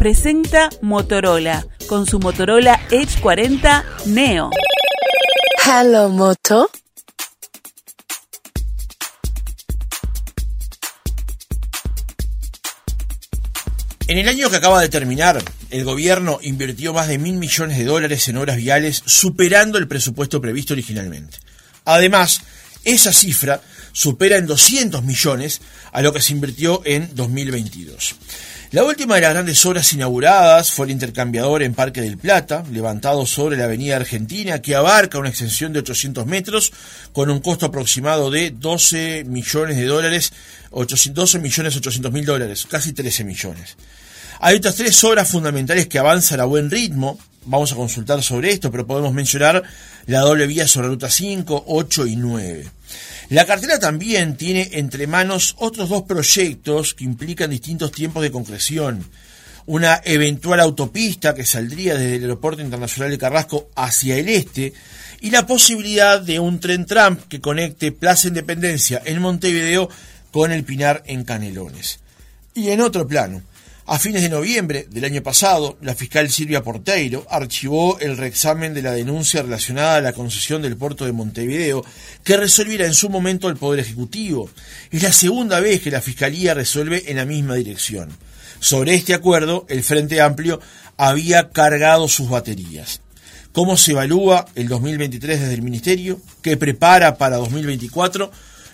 presenta Motorola con su Motorola Edge 40 Neo. Hello, Moto. En el año que acaba de terminar, el gobierno invirtió más de mil millones de dólares en obras viales, superando el presupuesto previsto originalmente. Además, esa cifra supera en 200 millones a lo que se invirtió en 2022. La última de las grandes obras inauguradas fue el intercambiador en Parque del Plata, levantado sobre la Avenida Argentina, que abarca una extensión de 800 metros con un costo aproximado de 12 millones de dólares, 12 millones 800 mil dólares, casi 13 millones. Hay otras tres obras fundamentales que avanzan a buen ritmo, vamos a consultar sobre esto, pero podemos mencionar la doble vía sobre ruta 5, 8 y 9. La cartera también tiene entre manos otros dos proyectos que implican distintos tiempos de concreción. Una eventual autopista que saldría desde el Aeropuerto Internacional de Carrasco hacia el este y la posibilidad de un tren tram que conecte Plaza Independencia en Montevideo con el Pinar en Canelones. Y en otro plano, a fines de noviembre del año pasado, la fiscal Silvia Porteiro archivó el reexamen de la denuncia relacionada a la concesión del puerto de Montevideo, que resolviera en su momento el Poder Ejecutivo. Es la segunda vez que la Fiscalía resuelve en la misma dirección. Sobre este acuerdo, el Frente Amplio había cargado sus baterías. ¿Cómo se evalúa el 2023 desde el Ministerio? ¿Qué prepara para 2024?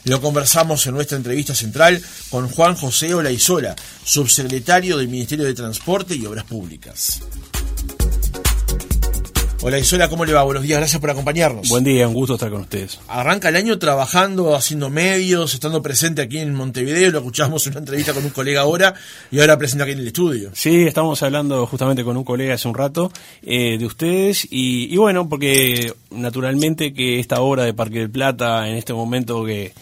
Lo conversamos en nuestra entrevista central con Juan José Olaizola, subsecretario del Ministerio de Transporte y Obras Públicas. Hola Isola, ¿cómo le va? Buenos días, gracias por acompañarnos. Buen día, un gusto estar con ustedes. Arranca el año trabajando, haciendo medios, estando presente aquí en Montevideo, lo escuchamos en una entrevista con un colega ahora y ahora presente aquí en el estudio. Sí, estamos hablando justamente con un colega hace un rato eh, de ustedes y, y bueno, porque naturalmente que esta obra de Parque del Plata en este momento que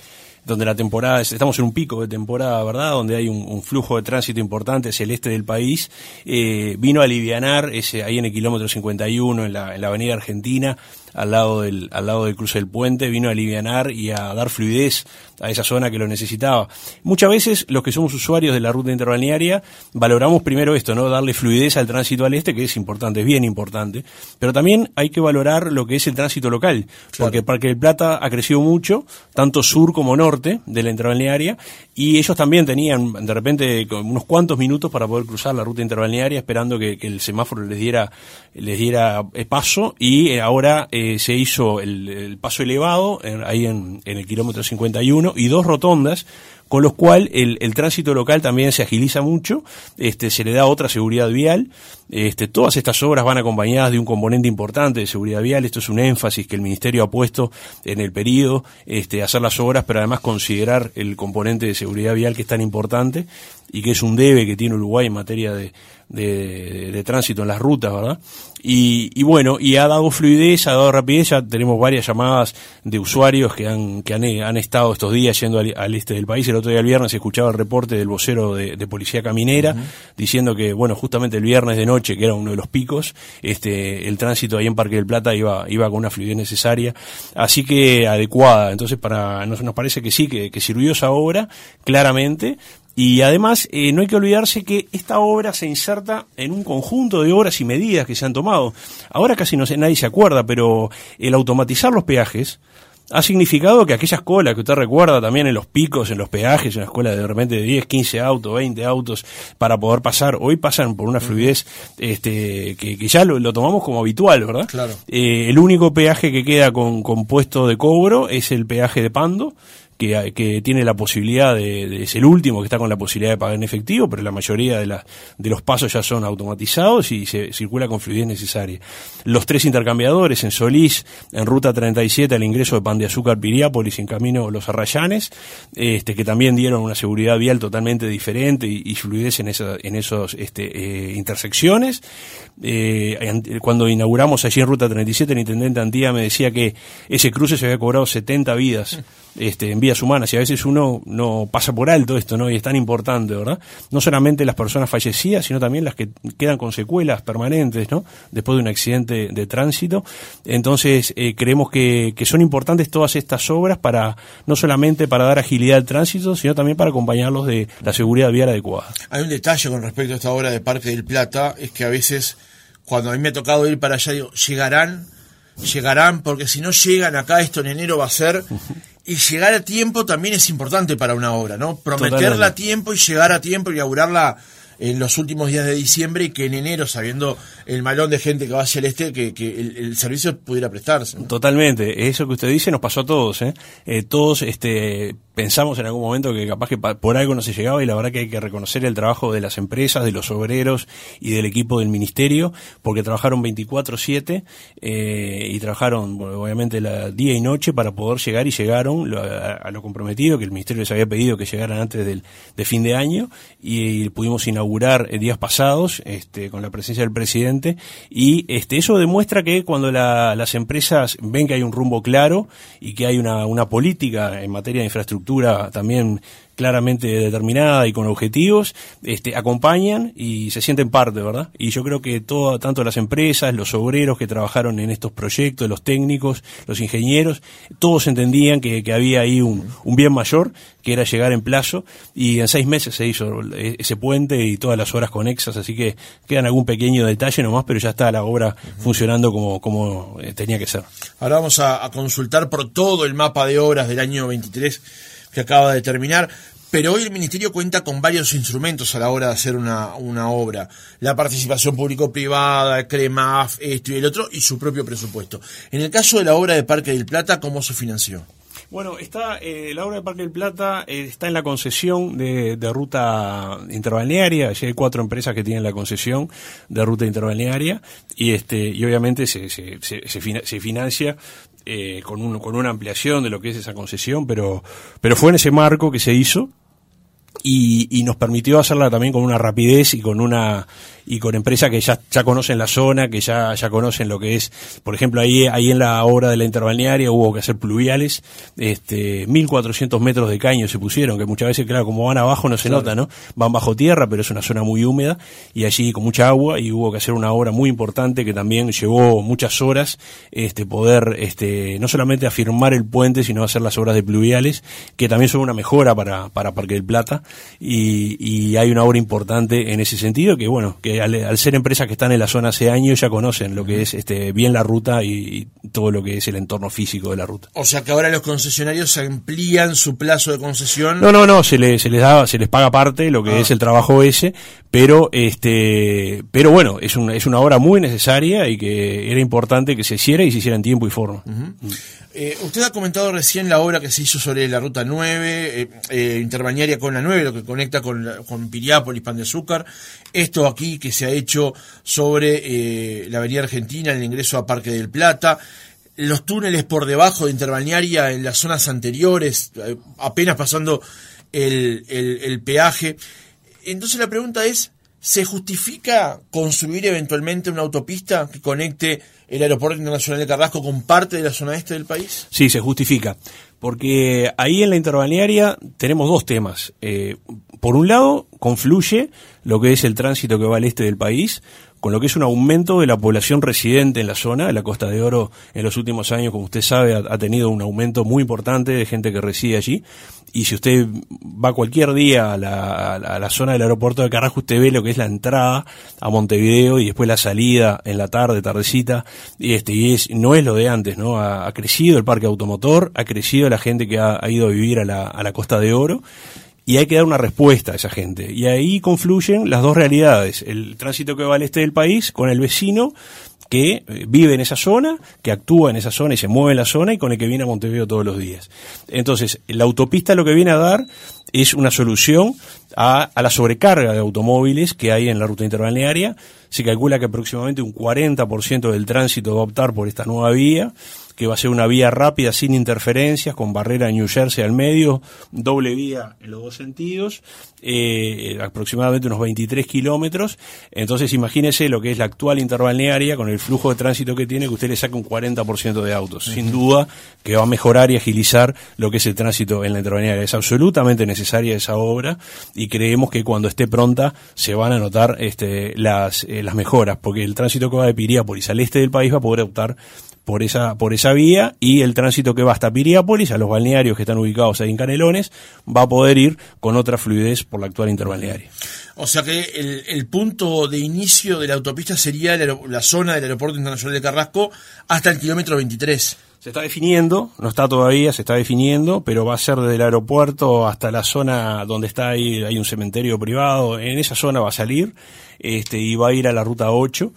donde la temporada, estamos en un pico de temporada, ¿verdad? Donde hay un, flujo de tránsito importante hacia el este del país, eh, vino a alivianar ese, ahí en el kilómetro 51, en la, en la avenida Argentina, al lado del, al lado del cruce del puente, vino a alivianar y a dar fluidez a esa zona que lo necesitaba. Muchas veces los que somos usuarios de la ruta interbalnearia valoramos primero esto, ¿no? Darle fluidez al tránsito al este, que es importante, es bien importante, pero también hay que valorar lo que es el tránsito local, porque el Parque del Plata ha crecido mucho, tanto sur como norte de la interbalnearia, y ellos también tenían de repente unos cuantos minutos para poder cruzar la ruta interbalnearia esperando que, el semáforo les diera les diera eh, paso y eh, ahora eh, se hizo el, paso elevado ahí en, en el kilómetro 51 y dos rotondas con lo cual el, tránsito local también se agiliza mucho, este, se le da otra seguridad vial, este, todas estas obras van acompañadas de un componente importante de seguridad vial, esto es un énfasis que el Ministerio ha puesto en el periodo, este, hacer las obras, pero además considerar el componente de seguridad vial que es tan importante y que es un debe que tiene Uruguay en materia de, de, tránsito en las rutas, ¿verdad? Y, y, bueno, y ha dado fluidez, ha dado rapidez, ya tenemos varias llamadas de usuarios que han, que han, han estado estos días yendo al, este del país. El otro día, el viernes, escuchaba el reporte del vocero de, Policía Caminera, diciendo que, bueno, justamente el viernes de noche, que era uno de los picos, este, el tránsito ahí en Parque del Plata iba, iba con una fluidez necesaria, así que adecuada. Entonces, para nos, nos parece que sí, que, que sirvió esa obra, claramente, y además, eh, no hay que olvidarse que esta obra se inserta en un conjunto de obras y medidas que se han tomado. Ahora casi no sé, nadie se acuerda, pero el automatizar los peajes ha significado que aquellas colas que usted recuerda también en los picos, en los peajes, en la escuela de repente de 10, 15 autos, 20 autos para poder pasar, hoy pasan por una fluidez este, que, ya lo, tomamos como habitual, ¿verdad? Claro. Eh, el único peaje que queda con, con puesto de cobro es el peaje de Pando que, tiene la posibilidad de, es el último que está con la posibilidad de pagar en efectivo, pero la mayoría de, la, de los pasos ya son automatizados y se circula con fluidez necesaria. Los tres intercambiadores en Solís, en ruta 37 al ingreso de Pan de Azúcar Piriápolis en camino Los Arrayanes, este, que también dieron una seguridad vial totalmente diferente y, fluidez en, esa, en esos este, eh, intersecciones. Eh, cuando inauguramos allí en ruta 37, el intendente Antía me decía que ese cruce se había cobrado 70 vidas este, en vidas humanas y a veces uno no pasa por alto esto, ¿no? Y es tan importante, ¿verdad? No solamente las personas fallecidas, sino también las que quedan con secuelas permanentes, ¿no? Después de un accidente de tránsito. Entonces, eh, creemos que, que son importantes todas estas obras para, no solamente para dar agilidad al tránsito, sino también para acompañarlos de la seguridad vial adecuada. Hay un detalle con respecto a esta obra de Parque del Plata, es que a veces, cuando a mí me ha tocado ir para allá, digo, llegarán, llegarán, porque si no llegan acá, esto en enero va a ser. Y llegar a tiempo también es importante para una obra, ¿no? Prometerla Totalmente. a tiempo y llegar a tiempo y inaugurarla en los últimos días de diciembre y que en enero, sabiendo el malón de gente que va hacia el este, que, que el, el servicio pudiera prestarse. ¿no? Totalmente, eso que usted dice nos pasó a todos, ¿eh? Eh, todos este, pensamos en algún momento que capaz que por algo no se llegaba y la verdad que hay que reconocer el trabajo de las empresas, de los obreros y del equipo del ministerio, porque trabajaron 24/7 eh, y trabajaron obviamente la día y noche para poder llegar y llegaron a, lo comprometido que el ministerio les había pedido que llegaran antes del de fin de año y, pudimos inaugurar eh, días pasados este, con la presencia del presidente y este, eso demuestra que cuando la- las empresas ven que hay un rumbo claro y que hay una política en materia de infraestructura también claramente determinada y con objetivos, este, acompañan y se sienten parte, ¿verdad? Y yo creo que todo, tanto las empresas, los obreros que trabajaron en estos proyectos, los técnicos, los ingenieros, todos entendían que, que había ahí un, un bien mayor, que era llegar en plazo, y en seis meses se hizo ese puente y todas las horas conexas, así que quedan algún pequeño detalle nomás, pero ya está la obra funcionando como, como eh, tenía que ser. Ahora vamos a, a consultar por todo el mapa de obras del año 23 que acaba de terminar. Pero hoy el Ministerio cuenta con varios instrumentos a la hora de hacer una, una obra. La participación público-privada, CREMAF, esto y el otro, y su propio presupuesto. En el caso de la obra de Parque del Plata, ¿cómo se financió? Bueno, está eh, la obra de Parque del Plata eh, está en la concesión de, de ruta interbalnearia. Allí hay cuatro empresas que tienen la concesión de ruta interbalnearia y este y obviamente se, se, se, se financia eh, con, un, con una ampliación de lo que es esa concesión, pero pero fue en ese marco que se hizo y, y nos permitió hacerla también con una rapidez y con una y con empresas que ya, ya conocen la zona, que ya, ya conocen lo que es, por ejemplo, ahí, ahí en la obra de la interbalnearia hubo que hacer pluviales, este, 1400 metros de caño se pusieron, que muchas veces, claro, como van abajo no se nota, ¿no? Van bajo tierra, pero es una zona muy húmeda, y allí con mucha agua, y hubo que hacer una obra muy importante que también llevó muchas horas, este, poder, este, no solamente afirmar el puente, sino hacer las obras de pluviales, que también son una mejora para, para Parque del Plata, y, y hay una obra importante en ese sentido, que bueno, que al, al ser empresas que están en la zona hace años ya conocen lo que es este bien la ruta y, y todo lo que es el entorno físico de la ruta. O sea que ahora los concesionarios amplían su plazo de concesión. No, no, no, se les, se les da, se les paga parte lo que Ah. es el trabajo ese, pero este, pero bueno, es una, es una obra muy necesaria y que era importante que se hiciera y se hiciera en tiempo y forma. Eh, usted ha comentado recién la obra que se hizo sobre la ruta 9, eh, eh, con la 9, lo que conecta con, con Piriápolis, Pan de Azúcar. Esto aquí que se ha hecho sobre eh, la Avenida Argentina, el ingreso a Parque del Plata. Los túneles por debajo de interbañaria en las zonas anteriores, apenas pasando el- el peaje. Entonces la pregunta es, ¿se justifica construir eventualmente una autopista que conecte el Aeropuerto Internacional de Carrasco con parte de la zona este del país? Sí, se justifica. Porque ahí en la interbalnearia tenemos dos temas. Eh, por un lado, confluye lo que es el tránsito que va al este del país, con lo que es un aumento de la población residente en la zona. La Costa de Oro en los últimos años, como usted sabe, ha, tenido un aumento muy importante de gente que reside allí. Y si usted va cualquier día a la, la- la zona del aeropuerto de Carrasco, usted ve lo que es la entrada a Montevideo y después la salida en la tarde, tardecita. Y este, y es, no es lo de antes, ¿no? Ha, ha crecido el parque automotor, ha crecido la gente que ha, ido a vivir a la, Costa de Oro. Y hay que dar una respuesta a esa gente. Y ahí confluyen las dos realidades. El tránsito que va al este del país con el vecino que eh, vive en esa zona, que actúa en esa zona y se mueve en la zona y con el que viene a Montevideo todos los días. Entonces, la autopista lo que viene a dar es una solución a, a la sobrecarga de automóviles que hay en la ruta interbalnearia. Se calcula que aproximadamente un 40% del tránsito va a optar por esta nueva vía que va a ser una vía rápida sin interferencias, con barrera New Jersey al medio, doble vía en los dos sentidos, eh, aproximadamente unos 23 kilómetros. Entonces imagínese lo que es la actual interbalnearia con el flujo de tránsito que tiene, que usted le saca un 40% de autos. Sin duda que va a mejorar y agilizar lo que es el tránsito en la interbalnearia. Es absolutamente necesaria esa obra y creemos que cuando esté pronta se van a notar este, las, eh, las mejoras, porque el tránsito que va de Piriápolis al este del país va a poder optar por esa, por esa vía y el tránsito que va hasta Piriápolis, a los balnearios que están ubicados ahí en Canelones, va a poder ir con otra fluidez por la actual interbalnearia. O sea que el, el punto de inicio de la autopista sería la, la zona del Aeropuerto Internacional de Carrasco hasta el kilómetro 23. Se está definiendo, no está todavía, se está definiendo, pero va a ser desde el aeropuerto hasta la zona donde está ahí, hay un cementerio privado, en esa zona va a salir, este, y va a ir a la ruta 8.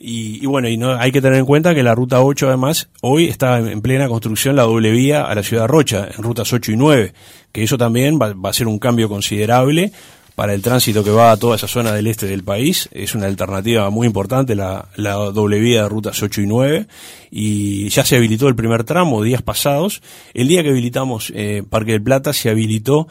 Y, y, bueno, y no, hay que tener en cuenta que la ruta 8 además hoy está en plena construcción la doble vía a la ciudad de Rocha, en rutas 8 y 9, que eso también va, va a ser un cambio considerable para el tránsito que va a toda esa zona del este del país. Es una alternativa muy importante la, la doble vía de rutas 8 y 9 y ya se habilitó el primer tramo días pasados. El día que habilitamos eh, Parque del Plata se habilitó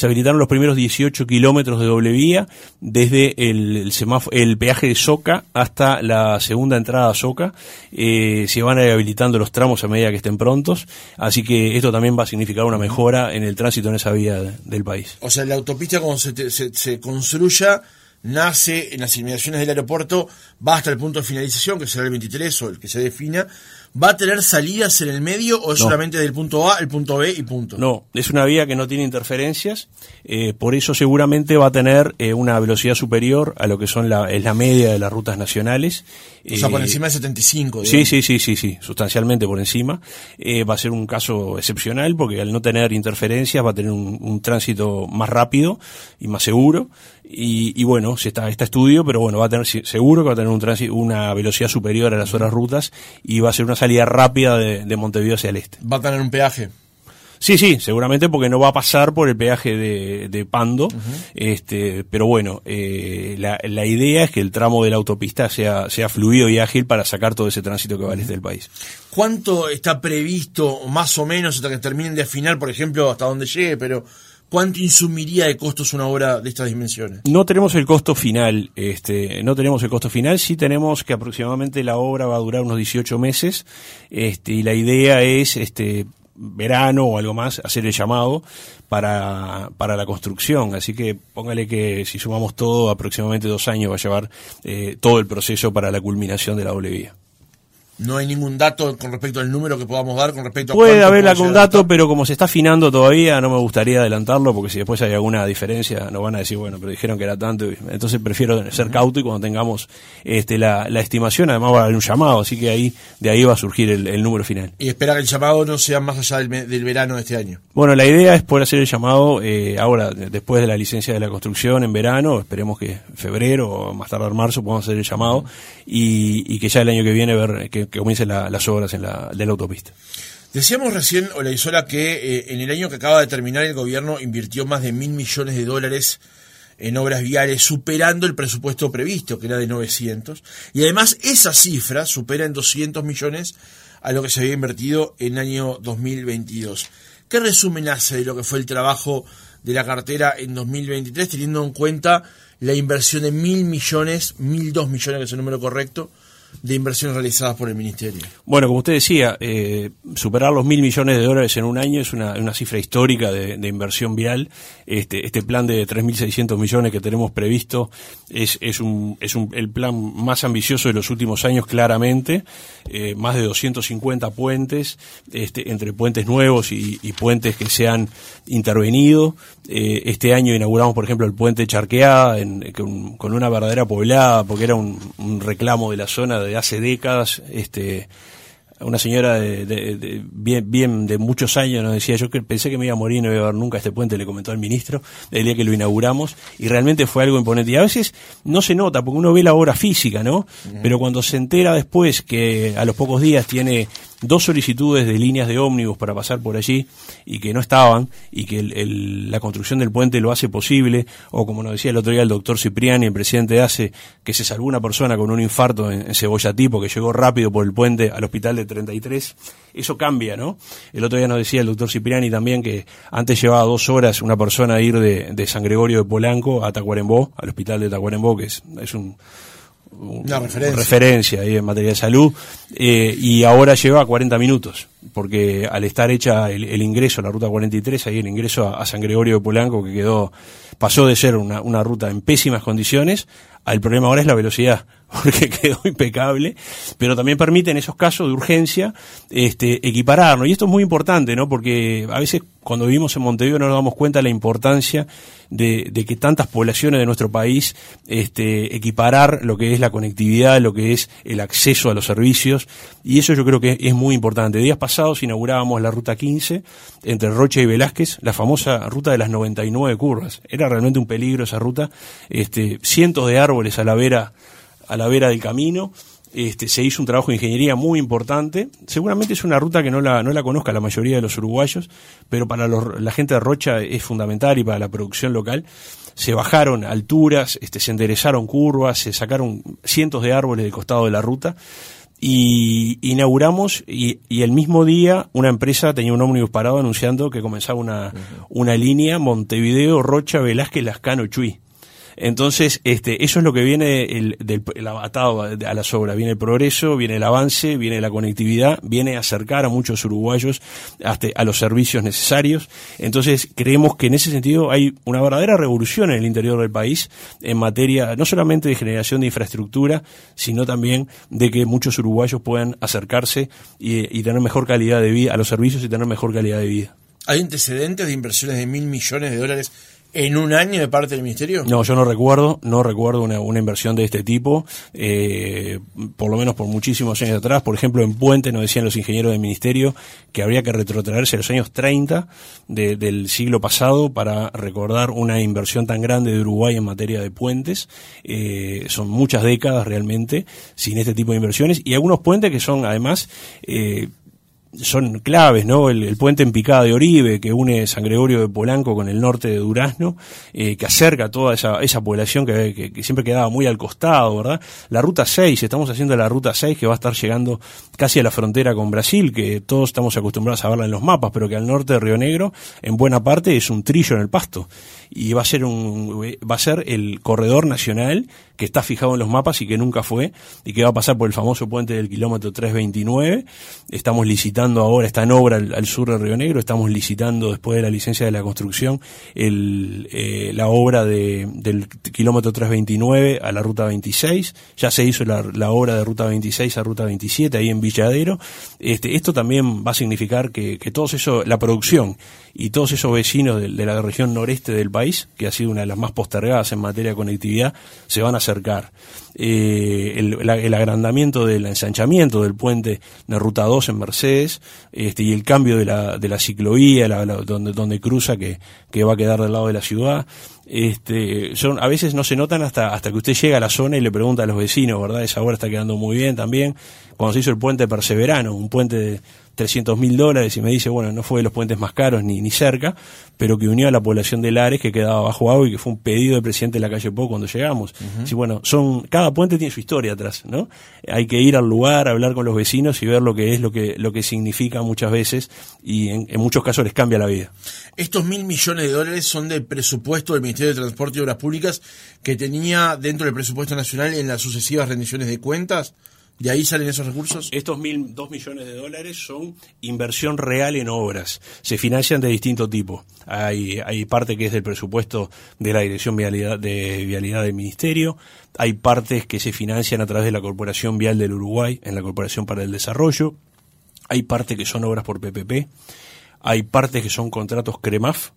se habilitaron los primeros 18 kilómetros de doble vía desde el, el, semáforo, el peaje de Soca hasta la segunda entrada a Soca. Eh, se van a ir habilitando los tramos a medida que estén prontos, así que esto también va a significar una mejora en el tránsito en esa vía de, del país. O sea, la autopista cuando se, se, se construya nace en las inmediaciones del aeropuerto, va hasta el punto de finalización, que será el 23 o el que se defina, ¿Va a tener salidas en el medio o es No. solamente del punto A al punto B y punto? No, es una vía que no tiene interferencias, eh, por eso seguramente va a tener eh, una velocidad superior a lo que son la, es la media de las rutas nacionales. O sea, por Eh, encima de 75. Sí, digamos. sí, sí, sí, sí, sustancialmente por encima. Va a ser un caso excepcional porque al no tener interferencias va a tener un, un tránsito más rápido y más seguro. Y, y bueno, se está, está estudio, pero bueno, va a tener si- seguro que va a tener un tránsito, una velocidad superior a las otras rutas y va a ser una salida rápida de, de Montevideo hacia el este. Va a tener un peaje. Sí, sí, seguramente porque no va a pasar por el peaje de, de Pando, este, pero bueno, eh, la, la idea es que el tramo de la autopista sea, sea fluido y ágil para sacar todo ese tránsito que va al este del país. ¿Cuánto está previsto, más o menos, hasta que terminen de afinar, por ejemplo, hasta donde llegue, pero cuánto insumiría de costos una obra de estas dimensiones? No tenemos el costo final, este, no tenemos el costo final, sí tenemos que aproximadamente la obra va a durar unos 18 meses, este, y la idea es, este, verano o algo más, hacer el llamado para, para la construcción. Así que póngale que si sumamos todo, aproximadamente dos años va a llevar eh, todo el proceso para la culminación de la doble vía. No hay ningún dato con respecto al número que podamos dar con respecto a Puede haber algún dato, pero como se está afinando todavía, no me gustaría adelantarlo, porque si después hay alguna diferencia, nos van a decir, bueno, pero dijeron que era tanto, y- entonces prefiero ser cauto y cuando tengamos este, la, la estimación, además va a haber un llamado, así que ahí de ahí va a surgir el, el número final. Y espera que el llamado no sea más allá del, del verano de este año. Bueno, la idea es poder hacer el llamado eh, ahora, de- después de la licencia de la construcción en verano, esperemos que febrero o más tardar marzo podamos hacer el llamado y, y que ya el año que viene ver que, que comiencen la- las obras en la, de la autopista. Decíamos recién, Olaizola, que eh, en el año que acaba de terminar el gobierno invirtió más de mil millones de dólares en obras viales, superando el presupuesto previsto, que era de 900. Y además esa cifra supera en 200 millones a lo que se había invertido en el año 2022. ¿Qué resumen hace de lo que fue el trabajo de la cartera en 2023, teniendo en cuenta la inversión de mil millones, mil dos millones, que es el número correcto, de inversiones realizadas por el Ministerio? Bueno, como usted decía, eh, superar los mil millones de dólares en un año es una, una cifra histórica de, inversión vial. Este, este plan de 3.600 millones que tenemos previsto es, es, un, es un, el plan más ambicioso de los últimos años, claramente. Eh, más de 250 puentes, este, entre puentes nuevos y, y puentes que se han intervenido. Eh, este año inauguramos, por ejemplo, el puente Charqueada en- con, una verdadera poblada, porque era un reclamo de la zona de hace décadas. Este, una señora de, de- de- bien, bien de muchos años nos decía, yo que pensé que me iba a morir y no iba a ver nunca este puente, le comentó al ministro el día que lo inauguramos, y realmente fue algo imponente. Y a veces no se nota, porque uno ve la obra física, ¿no? Pero cuando se entera después que a los pocos días tiene dos solicitudes de líneas de ómnibus para pasar por allí y que no estaban y que la construcción del puente lo hace posible, o como nos decía el otro día el doctor Cipriani, el presidente hace que se salvó una persona con un infarto en, Cebolla Tipo, que llegó rápido por el puente al hospital de 33, eso cambia, ¿no? El otro día nos decía el doctor Cipriani también que antes llevaba dos horas una persona a ir de, San Gregorio de Polanco a Tacuarembó, al hospital de Tacuarembó, que es, es un una referencia. referencia ahí en materia de salud, eh, y ahora lleva 40 minutos, porque al estar hecha el, ingreso a la ruta 43, ahí el ingreso a, San Gregorio de Polanco, que quedó, pasó de ser una, una ruta en pésimas condiciones, el problema ahora es la velocidad, porque quedó impecable, pero también permite en esos casos de urgencia este, equipararnos. Y esto es muy importante, ¿no? Porque a veces cuando vivimos en Montevideo no nos damos cuenta de la importancia de, que tantas poblaciones de nuestro país este, equiparar lo que es la conectividad, lo que es el acceso a los servicios, y eso yo creo que es muy importante. Días pasados inaugurábamos la ruta 15 entre Rocha y Velázquez, la famosa ruta de las 99 curvas. Era realmente un peligro esa ruta, este, cientos de árboles a la vera a la vera del camino. Este, se hizo un trabajo de ingeniería muy importante. Seguramente es una ruta que no la, no la conozca la mayoría de los uruguayos, pero para la gente de Rocha es fundamental y para la producción local. Se bajaron alturas, este, se enderezaron curvas, se sacaron cientos de árboles del costado de la ruta y inauguramos y, el mismo día una empresa tenía un ómnibus parado anunciando que comenzaba una, una línea Montevideo, Rocha, Velázquez, Lascano, Chuy. Entonces, este, eso es lo que viene el, del, atado a las obras. Viene el progreso, viene el avance, viene la conectividad, viene acercar a muchos uruguayos hasta a los servicios necesarios. Entonces, creemos que en ese sentido hay una verdadera revolución en el interior del país en materia no solamente de generación de infraestructura, sino también de que muchos uruguayos puedan acercarse y tener mejor calidad de vida a los servicios y tener mejor calidad de vida. ¿Hay antecedentes de inversiones de mil millones de dólares en un año de parte del ministerio? No, yo no recuerdo, no recuerdo una, inversión de este tipo, eh, por lo menos por muchísimos años atrás. Por ejemplo, en Puente nos decían los ingenieros del ministerio que habría que retrotraerse a los años 30 del siglo pasado para recordar una inversión tan grande de Uruguay en materia de puentes. Eh, son muchas décadas realmente sin este tipo de inversiones y algunos puentes que son además eh, son claves, ¿no? El, puente en picada de Oribe, que une San Gregorio de Polanco con el norte de Durazno, eh, que acerca toda esa, esa población que, que, siempre quedaba muy al costado, ¿verdad? La ruta 6, estamos haciendo la ruta 6 que va a estar llegando casi a la frontera con Brasil, que todos estamos acostumbrados a verla en los mapas, pero que al norte de Río Negro, en buena parte, es un trillo en el pasto. Y va a ser un, va a ser el corredor nacional que está fijado en los mapas y que nunca fue, y que va a pasar por el famoso puente del kilómetro 329. Estamos licitando ahora, está en obra al, sur de Río Negro, estamos licitando después de la licencia de la construcción el, eh, la obra de, del kilómetro 329 a la ruta 26. Ya se hizo la, obra de ruta 26 a ruta 27 ahí en Villadero. Este, esto también va a significar que, que todos eso, la producción y todos esos vecinos de, la región noreste del país, que ha sido una de las más postergadas en materia de conectividad, se van a acercar. Eh, el, agrandamiento del ensanchamiento del puente de Ruta 2 en Mercedes este, y el cambio de la, de la ciclovía donde, donde cruza que, que va a quedar del lado de la ciudad este, son, a veces no se notan hasta, hasta que usted llega a la zona y le pregunta a los vecinos, ¿verdad? Esa obra está quedando muy bien también. Cuando se hizo el puente Perseverano, un puente de 300 mil dólares, y me dice, bueno, no fue de los puentes más caros ni, ni cerca, pero que unió a la población de Lares que quedaba bajo agua y que fue un pedido del presidente de la calle Po cuando llegamos. Sí, bueno, son, cada puente tiene su historia atrás, ¿no? Hay que ir al lugar, hablar con los vecinos y ver lo que es, lo que, lo que significa muchas veces y en, en muchos casos les cambia la vida. Estos mil millones de dólares son del presupuesto del Ministerio de Transporte y Obras Públicas que tenía dentro del presupuesto nacional en las sucesivas rendiciones de cuentas. ¿De ahí salen esos recursos? Estos mil, dos millones de dólares son inversión real en obras. Se financian de distinto tipo. Hay, hay parte que es del presupuesto de la Dirección de Vialidad del Ministerio. Hay partes que se financian a través de la Corporación Vial del Uruguay, en la Corporación para el Desarrollo. Hay partes que son obras por PPP. Hay partes que son contratos CREMAF,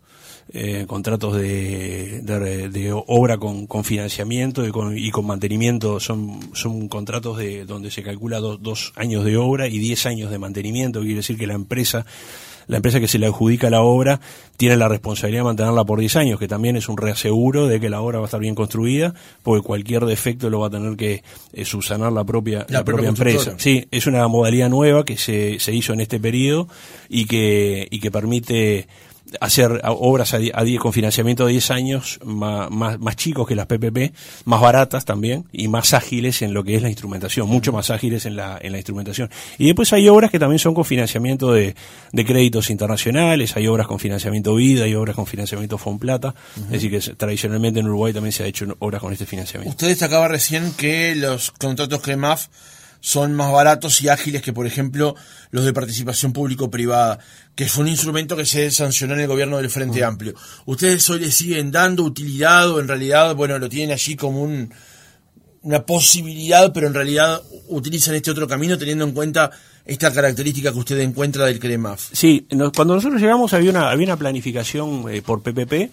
eh, contratos de, de, obra con, con financiamiento y con, y con, mantenimiento, son, son contratos de donde se calcula dos años de obra y diez años de mantenimiento, quiere decir que la empresa la empresa que se le adjudica la obra tiene la responsabilidad de mantenerla por 10 años, que también es un reaseguro de que la obra va a estar bien construida, porque cualquier defecto lo va a tener que eh, subsanar la propia, la, propia empresa. Sí, es una modalidad nueva que se, se hizo en este periodo y que, y que permite hacer obras a, con financiamiento de 10 años más, más, chicos que las PPP, más baratas también y más ágiles en lo que es la instrumentación, mucho más ágiles en la, en la instrumentación. Y después hay obras que también son con financiamiento de, de créditos internacionales, hay obras con financiamiento vida, hay obras con financiamiento Fonplata, es decir que tradicionalmente en Uruguay también se ha hecho obras con este financiamiento. Usted destacaba recién que los contratos CREMAF son más baratos y ágiles que, por ejemplo, los de participación público-privada, que fue un instrumento que se sancionó en el gobierno del Frente Amplio. ¿Ustedes hoy le siguen dando utilidad o en realidad, bueno, lo tienen allí como un, una posibilidad, pero en realidad utilizan este otro camino teniendo en cuenta esta característica que usted encuentra del CREMAF? Sí, cuando nosotros llegamos había una, había una planificación eh, por PPP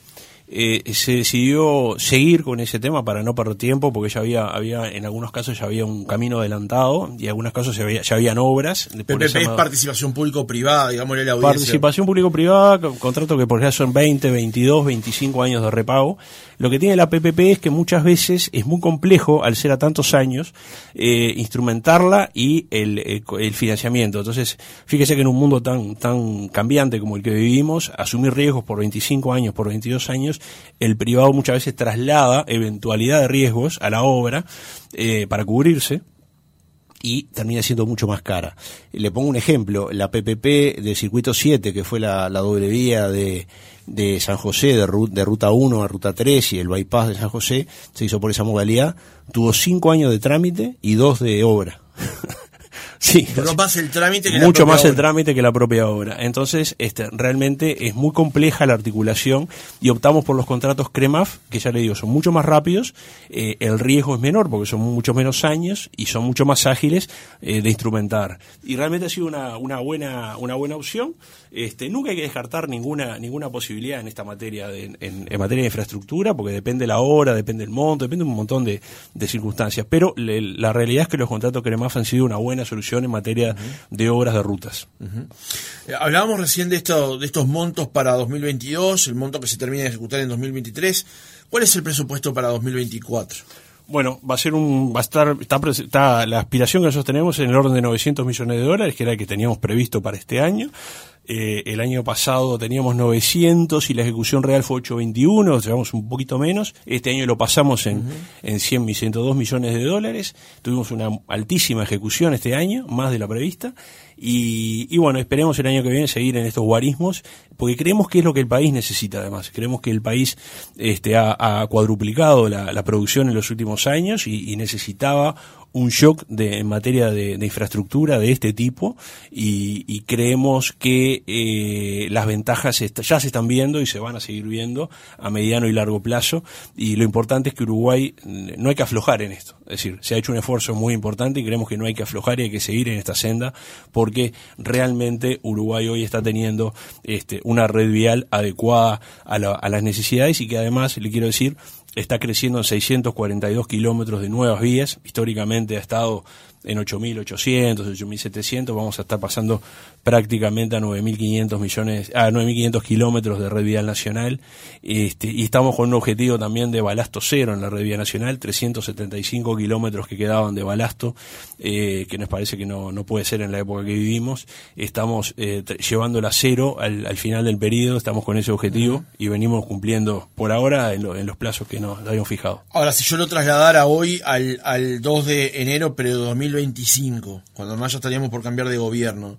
eh, se decidió seguir con ese tema para no perder tiempo, porque ya había, había en algunos casos ya había un camino adelantado y en algunos casos ya, había, ya habían obras. PPP es participación público-privada, digámosle la audiencia. Participación público-privada, contrato que por ejemplo son 20, 22, 25 años de repago. Lo que tiene la PPP es que muchas veces es muy complejo, al ser a tantos años, eh, instrumentarla y el, el, financiamiento. Entonces, fíjese que en un mundo tan, tan cambiante como el que vivimos, asumir riesgos por 25 años, por 22 años, el privado muchas veces traslada eventualidad de riesgos a la obra eh, para cubrirse y termina siendo mucho más cara. Le pongo un ejemplo, la PPP de Circuito 7, que fue la, doble vía de, de San José, de, de, Ruta 1 a Ruta 3 y el bypass de San José, se hizo por esa modalidad, tuvo cinco años de trámite y dos de obra. Sí. más el trámite que Mucho más el trámite que la propia obra. Entonces, este, realmente es muy compleja la articulación y optamos por los contratos CREMAF, que ya le digo, son mucho más rápidos, eh, el riesgo es menor porque son mucho menos años y son mucho más ágiles eh, de instrumentar. Y realmente ha sido una, una, buena, una buena opción. Este, nunca hay que descartar ninguna, ninguna posibilidad en esta materia, de, en, materia de infraestructura, porque depende la hora, depende el monto, depende un montón de, de circunstancias. Pero la realidad es que los contratos CREMAF han sido una buena solución en materia de obras de rutas. Eh, hablábamos recién de, esto, de estos montos para 2022, el monto que se termina de ejecutar en 2023. ¿Cuál es el presupuesto para 2024? Bueno, va a ser un, va a estar, está, la aspiración que nosotros tenemos en el orden de 900 millones de dólares, que era el que teníamos previsto para este año. Eh, el año pasado teníamos 900 y la ejecución real fue 821, llevamos un poquito menos. Este año lo pasamos en, en 100 y 102 millones de dólares. Tuvimos una altísima ejecución este año, más de la prevista. Y, bueno, esperemos el año que viene seguir en estos guarismos, porque creemos que es lo que el país necesita además. Creemos que el país este, ha, cuadruplicado la, producción en los últimos años y, y necesitaba un shock de, en materia de, infraestructura de este tipo y, creemos que eh, las ventajas ya se están viendo y se van a seguir viendo a mediano y largo plazo. Y lo importante es que Uruguay no hay que aflojar en esto, es decir, se ha hecho un esfuerzo muy importante y creemos que no hay que aflojar y hay que seguir en esta senda porque realmente Uruguay hoy está teniendo este, una red vial adecuada a, a las necesidades y que además, le quiero decir, está creciendo en 642 kilómetros de nuevas vías. Históricamente ha estado en 8.800, 8.700, vamos a estar pasando prácticamente a 9.500 millones, a 9.500 kilómetros de red vial nacional, este, y estamos con un objetivo también de balasto cero en la red vial nacional, 375 kilómetros que quedaban de balasto, eh, que nos parece que no, no puede ser en la época que vivimos, estamos eh, llevándola a cero al, al, final del periodo, estamos con ese objetivo y venimos cumpliendo por ahora en, en los plazos que nos habíamos fijado. Ahora, si yo lo trasladara hoy al, al 2 de enero, pero 2025, cuando más ya estaríamos por cambiar de gobierno,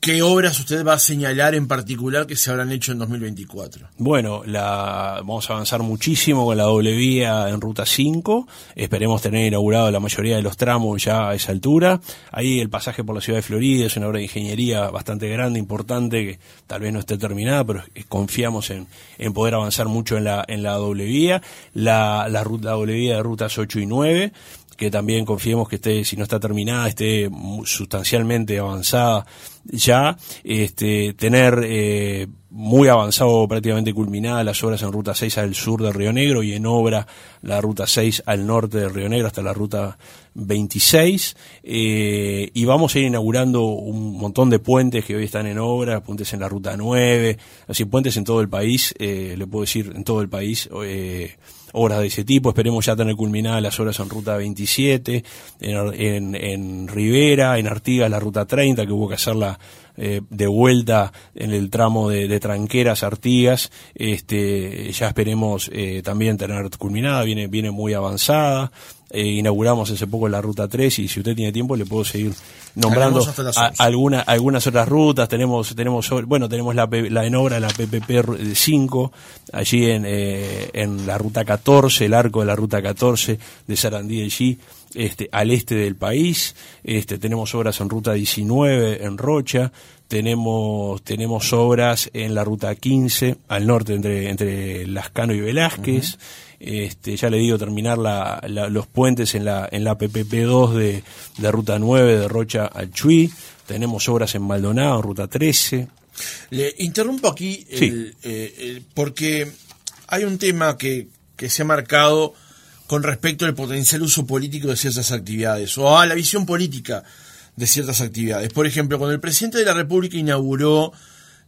¿Qué obras usted va a señalar en particular que se habrán hecho en 2024? Bueno, la, vamos a avanzar muchísimo con la doble vía en Ruta 5. Esperemos tener inaugurado la mayoría de los tramos ya a esa altura. Ahí el pasaje por la ciudad de Florida es una obra de ingeniería bastante grande, importante, que tal vez no esté terminada, pero confiamos en, en poder avanzar mucho en la, en la doble vía. La, la, ruta, la doble vía de rutas 8 y 9 que también confiemos que esté, si no está terminada, esté sustancialmente avanzada ya, este, tener eh, muy avanzado, prácticamente culminadas las obras en Ruta 6 al sur de Río Negro y en obra la Ruta 6 al norte de Río Negro hasta la Ruta 26 eh, y vamos a ir inaugurando un montón de puentes que hoy están en obra, puentes en la Ruta 9, así puentes en todo el país, eh, le puedo decir en todo el país. Eh, obras de ese tipo. Esperemos ya tener culminadas las obras en Ruta 27, en, en, Rivera, en Artigas la Ruta 30, que hubo que hacerla eh, de vuelta en el tramo de, Tranqueras, Artigas. Este, ya esperemos eh, también tener culminada, viene, viene muy avanzada. Eh, inauguramos hace poco la ruta 3 y si usted tiene tiempo le puedo seguir nombrando alguna, algunas otras rutas. Tenemos, tenemos bueno, tenemos la, la en obra, la PPP 5, allí en, eh, en la ruta 14, el arco de la ruta 14 de Sarandí allí, este, al este del país. Este, tenemos obras en ruta 19 en Rocha. Tenemos, tenemos obras en la ruta 15 al norte entre, entre Lascano y Velázquez. Este, ya le digo, terminar la, los puentes en la, en la PPP2 de, de Ruta 9, de Rocha al Chuy. Tenemos obras en Maldonado, Ruta 13. Le interrumpo aquí eh, porque hay un tema que, que se ha marcado con respecto al potencial uso político de ciertas actividades o a la visión política de ciertas actividades. Por ejemplo, cuando el presidente de la República inauguró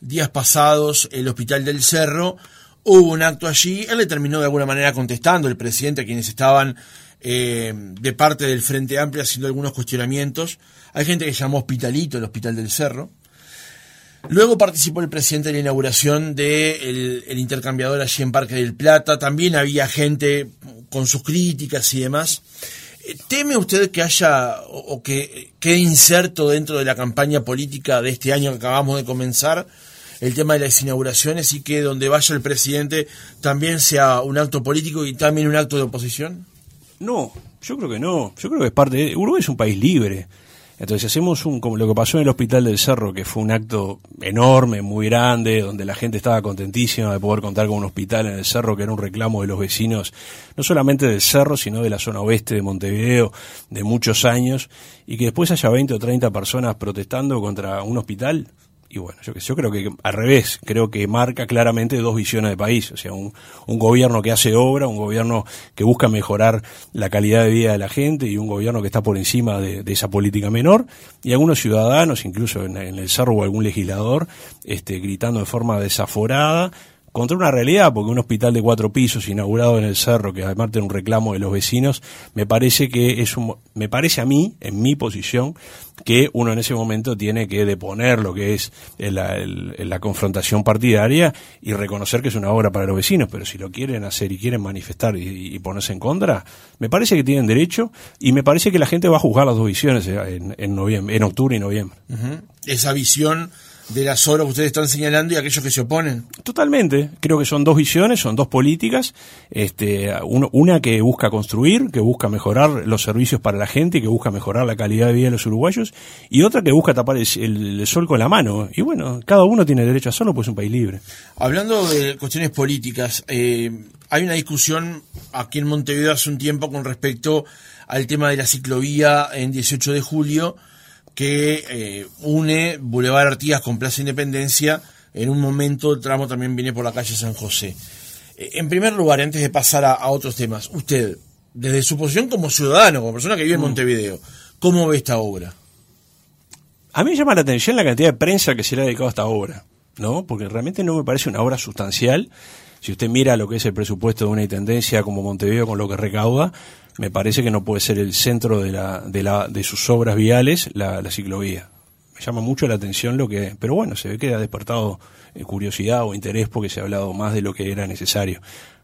días pasados el Hospital del Cerro, Hubo un acto allí, él le terminó de alguna manera contestando, el presidente, a quienes estaban eh, de parte del Frente Amplio haciendo algunos cuestionamientos. Hay gente que llamó Hospitalito, el Hospital del Cerro. Luego participó el presidente en la inauguración del el intercambiador allí en Parque del Plata. También había gente con sus críticas y demás. Eh, ¿Teme usted que haya o que quede inserto dentro de la campaña política de este año que acabamos de comenzar el tema de las inauguraciones y que donde vaya el presidente también sea un acto político y también un acto de oposición? No, yo creo que no. Yo creo que es parte de... Uruguay es un país libre. Entonces, hacemos un, como lo que pasó en el Hospital del Cerro, que fue un acto enorme, muy grande, donde la gente estaba contentísima de poder contar con un hospital en el Cerro, que era un reclamo de los vecinos, no solamente del Cerro, sino de la zona oeste de Montevideo, de muchos años, y que después haya 20 o 30 personas protestando contra un hospital, y bueno, yo, yo creo que al revés, creo que marca claramente dos visiones de país, o sea, un, un gobierno que hace obra, un gobierno que busca mejorar la calidad de vida de la gente y un gobierno que está por encima de, esa política menor, y algunos ciudadanos, incluso en, en el cerro o algún legislador, este, gritando de forma desaforada, contra una realidad, porque un hospital de cuatro pisos inaugurado en el cerro, que además tiene un reclamo de los vecinos, me parece que es un, me parece a mí, en mi posición, que uno en ese momento tiene que deponer lo que es la, la confrontación partidaria y reconocer que es una obra para los vecinos, pero si lo quieren hacer y quieren manifestar y, ponerse en contra, me parece que tienen derecho y me parece que la gente va a juzgar las dos visiones noviembre, en octubre y noviembre. Esa visión de las obras que ustedes están señalando y aquellos que se oponen. Totalmente. Creo que son dos visiones, son dos políticas. Este, una que busca construir, que busca mejorar los servicios para la gente, que busca mejorar la calidad de vida de los uruguayos, y otra que busca tapar el, sol con la mano. Y bueno, cada uno tiene derecho a hacerlo, pues es un país libre. Hablando de cuestiones políticas, eh, hay una discusión aquí en Montevideo hace un tiempo con respecto al tema de la ciclovía en 18 de julio que eh, une Boulevard Artigas con Plaza Independencia. En un momento el tramo también viene por la calle San José. Eh, en primer lugar, antes de pasar a, otros temas, usted, desde su posición como ciudadano, como persona que vive en mm. Montevideo, ¿cómo ve esta obra? A mí me llama la atención la cantidad de prensa que se le ha dedicado a esta obra, ¿no? Porque realmente no me parece una obra sustancial. Si usted mira lo que es el presupuesto de una intendencia como Montevideo con lo que recauda, me parece que no puede ser el centro de, la, de, la, de sus obras viales la, ciclovía. Me llama mucho la atención lo que... Pero bueno, se ve que ha despertado eh, curiosidad o interés porque se ha hablado más de lo que era necesario.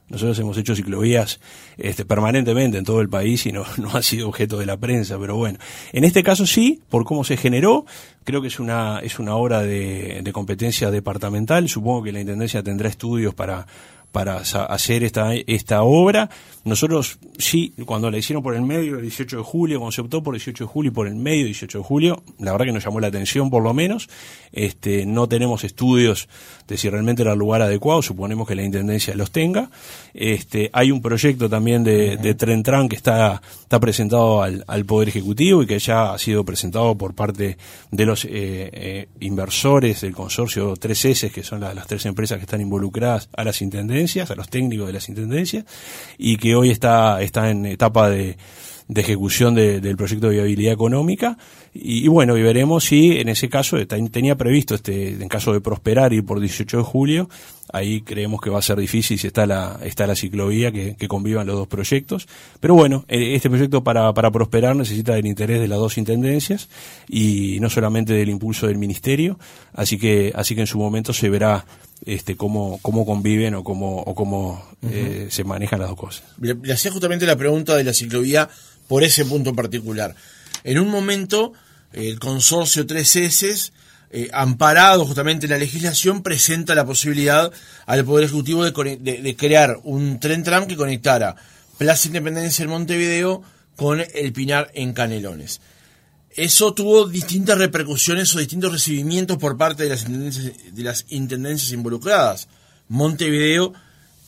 Nosotros hemos hecho ciclovías este, permanentemente en todo el país y no, no ha sido objeto de la prensa, pero bueno. En este caso sí, por cómo se generó, creo que es una, es una obra de, de competencia departamental. Supongo que la Intendencia tendrá estudios para, para hacer esta, esta obra. Nosotros sí, cuando la hicieron por el medio, el 18 de julio, cuando se optó por el 18 de julio y por el medio, 18 de julio, la verdad que nos llamó la atención por lo menos. Este, no tenemos estudios de si realmente era el lugar adecuado, suponemos que la Intendencia los tenga. Este, hay un proyecto también de, de Tren Tran que está, está presentado al, al, Poder Ejecutivo y que ya ha sido presentado por parte de los eh, eh, inversores del consorcio 3S, que son las tres empresas que están involucradas a las intendencias, a los técnicos de las intendencias, y que hoy está, está en etapa de, de ejecución del proyecto de viabilidad económica y, bueno, y veremos si en ese caso tenía previsto, este en caso de prosperar ir por 18 de julio, ahí creemos que va a ser difícil si está la, está la ciclovía, que, convivan los dos proyectos. Pero bueno, eh, este proyecto para, para prosperar necesita del interés de las dos intendencias y no solamente del impulso del ministerio, así que, así que en su momento se verá este, cómo, cómo conviven o cómo, o cómo eh, se manejan las dos cosas. Le, hacía justamente la pregunta de la ciclovía por ese punto en particular. En un momento, el consorcio 3S, eh, amparado justamente en la legislación, presenta la posibilidad al Poder Ejecutivo de, crear un tren tram que conectara Plaza Independencia en Montevideo con el Pinar en Canelones. Eso tuvo distintas repercusiones o distintos recibimientos por parte de las intendencias, de las intendencias involucradas, Montevideo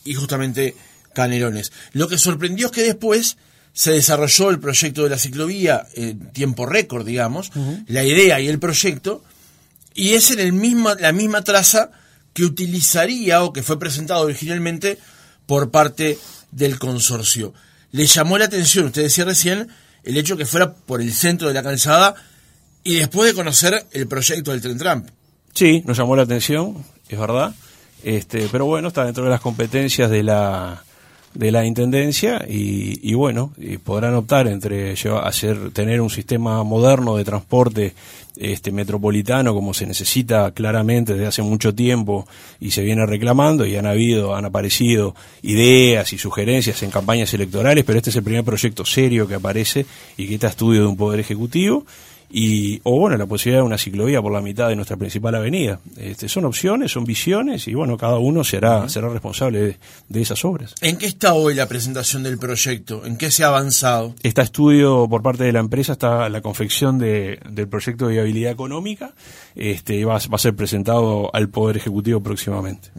y justamente Canelones. Lo que sorprendió es que después se desarrolló el proyecto de la ciclovía en tiempo récord, digamos, la idea y el proyecto, y es en el misma, la misma traza que utilizaría o que fue presentado originalmente por parte del consorcio. Le llamó la atención, usted decía recién, el hecho que fuera por el centro de la calzada y después de conocer el proyecto del tren Trump. Sí, nos llamó la atención, es verdad. Este, pero bueno, está dentro de las competencias de la de la intendencia y, bueno y podrán optar entre hacer tener un sistema moderno de transporte este metropolitano como se necesita claramente desde hace mucho tiempo y se viene reclamando y han habido han aparecido ideas y sugerencias en campañas electorales pero este es el primer proyecto serio que aparece y que está estudio de un poder ejecutivo y o bueno la posibilidad de una ciclovía por la mitad de nuestra principal avenida. Este, son opciones son visiones y bueno cada uno será será responsable de, esas obras. En qué está hoy la presentación del proyecto en qué se ha avanzado está estudio por parte de la empresa está la confección de, del proyecto de viabilidad económica este va, va a ser presentado al poder ejecutivo próximamente.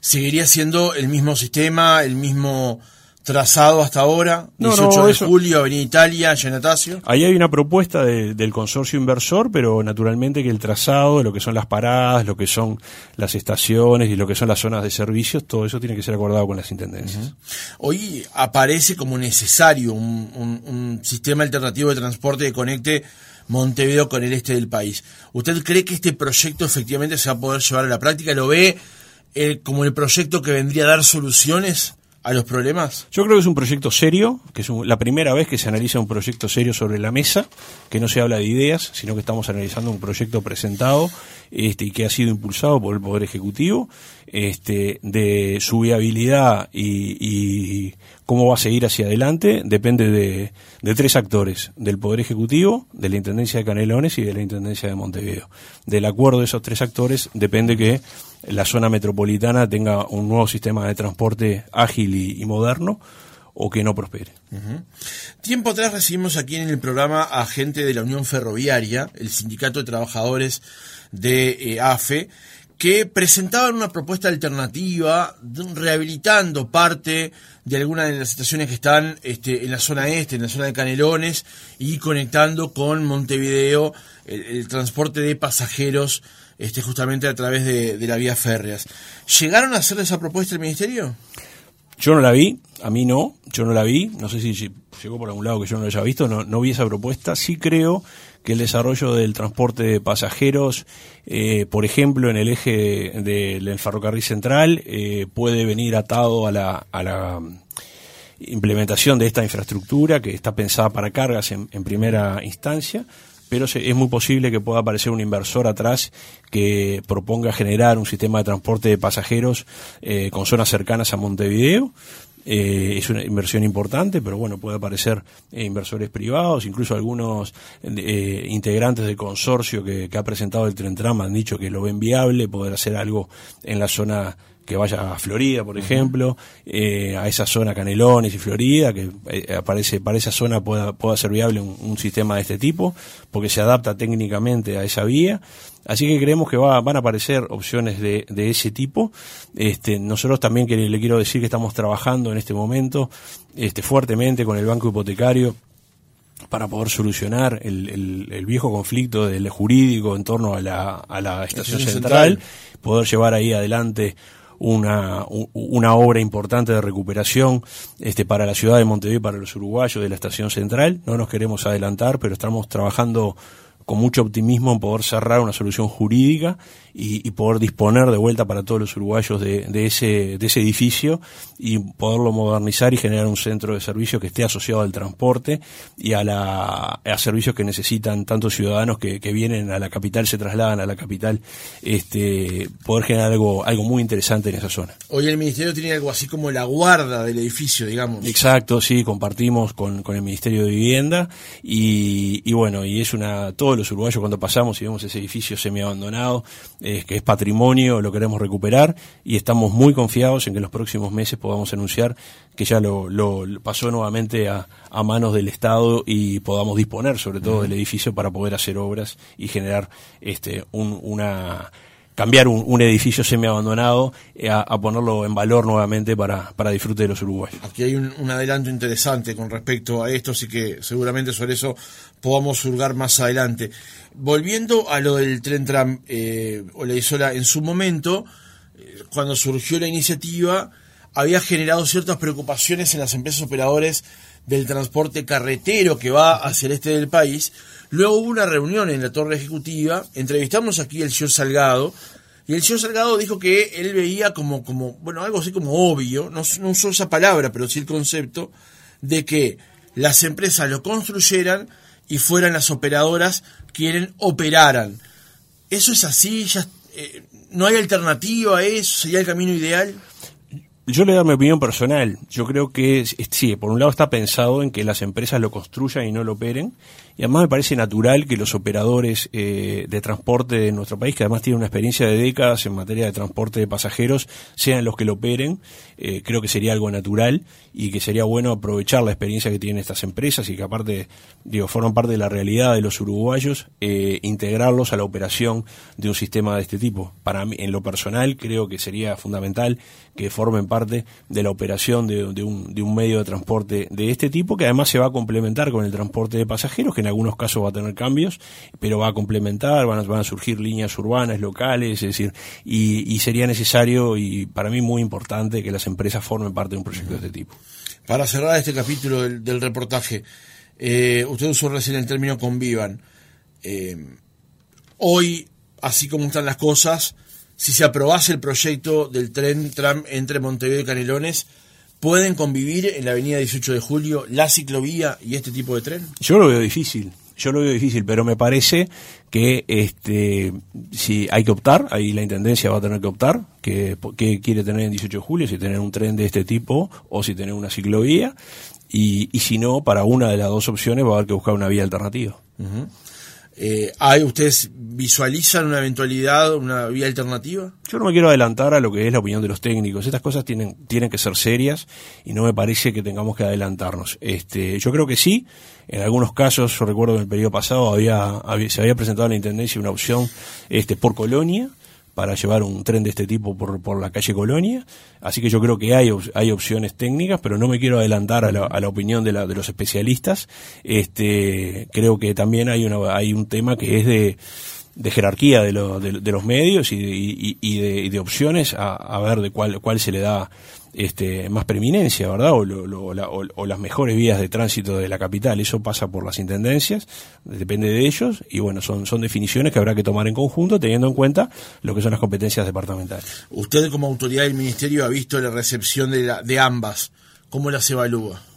Seguiría siendo el mismo sistema el mismo trazado hasta ahora, 18 de julio, Avenida Italia, Genatacio. Ahí hay una propuesta del consorcio inversor, pero naturalmente que el trazado, lo que son las paradas, lo que son las estaciones y lo que son las zonas de servicios, todo eso tiene que ser acordado con las intendencias. Hoy aparece como necesario un, sistema alternativo de transporte que conecte Montevideo con el este del país. ¿Usted cree que este proyecto efectivamente se va a poder llevar a la práctica? ¿Lo ve eh, como el proyecto que vendría a dar soluciones? A los problemas? Yo creo que es un proyecto serio, que es la primera vez que se analiza un proyecto serio sobre la mesa, que no se habla de ideas, sino que estamos analizando un proyecto presentado este, y que ha sido impulsado por el Poder Ejecutivo, este, de su viabilidad y, cómo va a seguir hacia adelante, depende de, de, tres actores, del Poder Ejecutivo, de la Intendencia de Canelones y de la Intendencia de Montevideo. Del acuerdo de esos tres actores depende que la zona metropolitana tenga un nuevo sistema de transporte ágil y, moderno o que no prospere. Tiempo atrás recibimos aquí en el programa a gente de la Unión Ferroviaria, el Sindicato de Trabajadores de eh, AFE, que presentaban una propuesta alternativa rehabilitando parte de algunas de las estaciones que están este, en la zona este, en la zona de Canelones, y conectando con Montevideo el transporte de pasajeros este, justamente a través de, de la vía férreas. ¿Llegaron a hacer esa propuesta el Ministerio? Yo no la vi, a mí no, yo no la vi, no sé si llegó por algún lado que yo no lo haya visto, no, vi esa propuesta, sí creo que el desarrollo del transporte de pasajeros, eh, por ejemplo, en el eje del ferrocarril central, eh, puede venir atado a la, a la implementación de esta infraestructura que está pensada para cargas en primera instancia, pero es muy posible que pueda aparecer un inversor atrás que proponga generar un sistema de transporte de pasajeros eh, con zonas cercanas a Montevideo. Eh, es una inversión importante, pero bueno, puede aparecer eh, inversores privados, incluso algunos integrantes del consorcio que, ha presentado el Tren Tram han dicho que lo ven viable, poder hacer algo en la zona que vaya a Florida, por ejemplo, eh, a esa zona Canelones y Florida, que eh, aparece, para esa zona pueda, pueda ser viable un, sistema de este tipo, porque se adapta técnicamente a esa vía. Así que creemos que va, van a aparecer opciones de, de ese tipo. Este, nosotros también que le quiero decir que estamos trabajando en este momento este, fuertemente con el banco hipotecario para poder solucionar el, el, viejo conflicto del jurídico en torno a la, a la estación central, poder llevar ahí adelante una, una obra importante de recuperación este, para la ciudad de Montevideo y para los uruguayos de la estación central. No nos queremos adelantar, pero estamos trabajando con mucho optimismo en poder cerrar una solución jurídica y, poder disponer de vuelta para todos los uruguayos de, ese, de ese edificio y poderlo modernizar y generar un centro de servicios que esté asociado al transporte y a, la, a servicios que necesitan tantos ciudadanos que, vienen a la capital, se trasladan a la capital, este, poder generar algo, algo muy interesante en esa zona. Hoy el Ministerio tiene algo así como la guarda del edificio, digamos. Exacto, sí, compartimos con, con el Ministerio de Vivienda y, y bueno, y es una, todo los uruguayos cuando pasamos y vemos ese edificio semi-abandonado, que es patrimonio, lo queremos recuperar y estamos muy confiados en que en los próximos meses podamos anunciar que ya lo, pasó nuevamente a, manos del Estado y podamos disponer sobre todo del edificio para poder hacer obras y generar este una cambiar un, edificio semi-abandonado eh, a, ponerlo en valor nuevamente para, para disfrute de los uruguayos. Aquí hay un, adelanto interesante con respecto a esto, así que seguramente sobre eso podamos surgar más adelante. Volviendo a lo del tren tram, eh, Oleizola, en su momento, eh, cuando surgió la iniciativa, había generado ciertas preocupaciones en las empresas operadores del transporte carretero que va hacia el este del país. Luego hubo una reunión en la torre ejecutiva, entrevistamos aquí al señor Salgado, y el señor Salgado dijo que él veía como, como bueno, algo así como obvio, no, no usó esa palabra, pero sí el concepto, de que las empresas lo construyeran y fueran las operadoras quienes operaran. ¿Eso es así? ¿Ya, eh, ¿No hay alternativa a eso? ¿Sería el camino ideal? Yo le doy mi opinión personal. Yo creo que sí, por un lado está pensado en que las empresas lo construyan y no lo operen, y además me parece natural que los operadores eh, de transporte de nuestro país, que además tienen una experiencia de décadas en materia de transporte de pasajeros, sean los que lo operen. Eh, creo que sería algo natural y que sería bueno aprovechar la experiencia que tienen estas empresas y que aparte, digo, forman parte de la realidad de los uruguayos, eh, integrarlos a la operación de un sistema de este tipo. Para mí, en lo personal, creo que sería fundamental que formen parte de la operación de, un, medio de transporte de este tipo, que además se va a complementar con el transporte de pasajeros, que en algunos casos va a tener cambios, pero va a complementar, van a, van a surgir líneas urbanas, locales, es decir, y, sería necesario y para mí muy importante que las empresas formen parte de un proyecto de este tipo. Para cerrar este capítulo del, reportaje, eh, usted usó recién el término convivan. Eh, hoy, así como están las cosas, si se aprobase el proyecto del tren tram entre Montevideo y Canelones, ¿pueden convivir en la avenida 18 de julio la ciclovía y este tipo de tren? Yo lo veo difícil. Yo lo veo difícil, pero me parece que este si hay que optar, ahí la intendencia va a tener que optar, que, quiere tener en 18 de julio, si tener un tren de este tipo o si tener una ciclovía, y, y si no, para una de las dos opciones va a haber que buscar una vía alternativa. Eh, ¿hay, ¿Ustedes visualizan una eventualidad, una vía alternativa? Yo no me quiero adelantar a lo que es la opinión de los técnicos. Estas cosas tienen, tienen que ser serias y no me parece que tengamos que adelantarnos. Este, yo creo que sí. En algunos casos, yo recuerdo que en el periodo pasado había, se había presentado a la Intendencia una opción este, por colonia para llevar un tren de este tipo por, por la calle Colonia. Así que yo creo que hay, hay opciones técnicas, pero no me quiero adelantar a la, a la opinión de, la, de los especialistas. Este, creo que también hay, una, hay un tema que es de, de jerarquía de, lo, de, los medios y de, y, y de, opciones a, a, ver de cuál, cuál se le da este, más preeminencia, ¿verdad? O, las mejores vías de tránsito de la capital. Eso pasa por las intendencias, depende de ellos, y bueno, son, son definiciones que habrá que tomar en conjunto, teniendo en cuenta lo que son las competencias departamentales. Usted, como autoridad del Ministerio, ha visto la recepción de, la, de ambas. ¿Cómo las evalúa?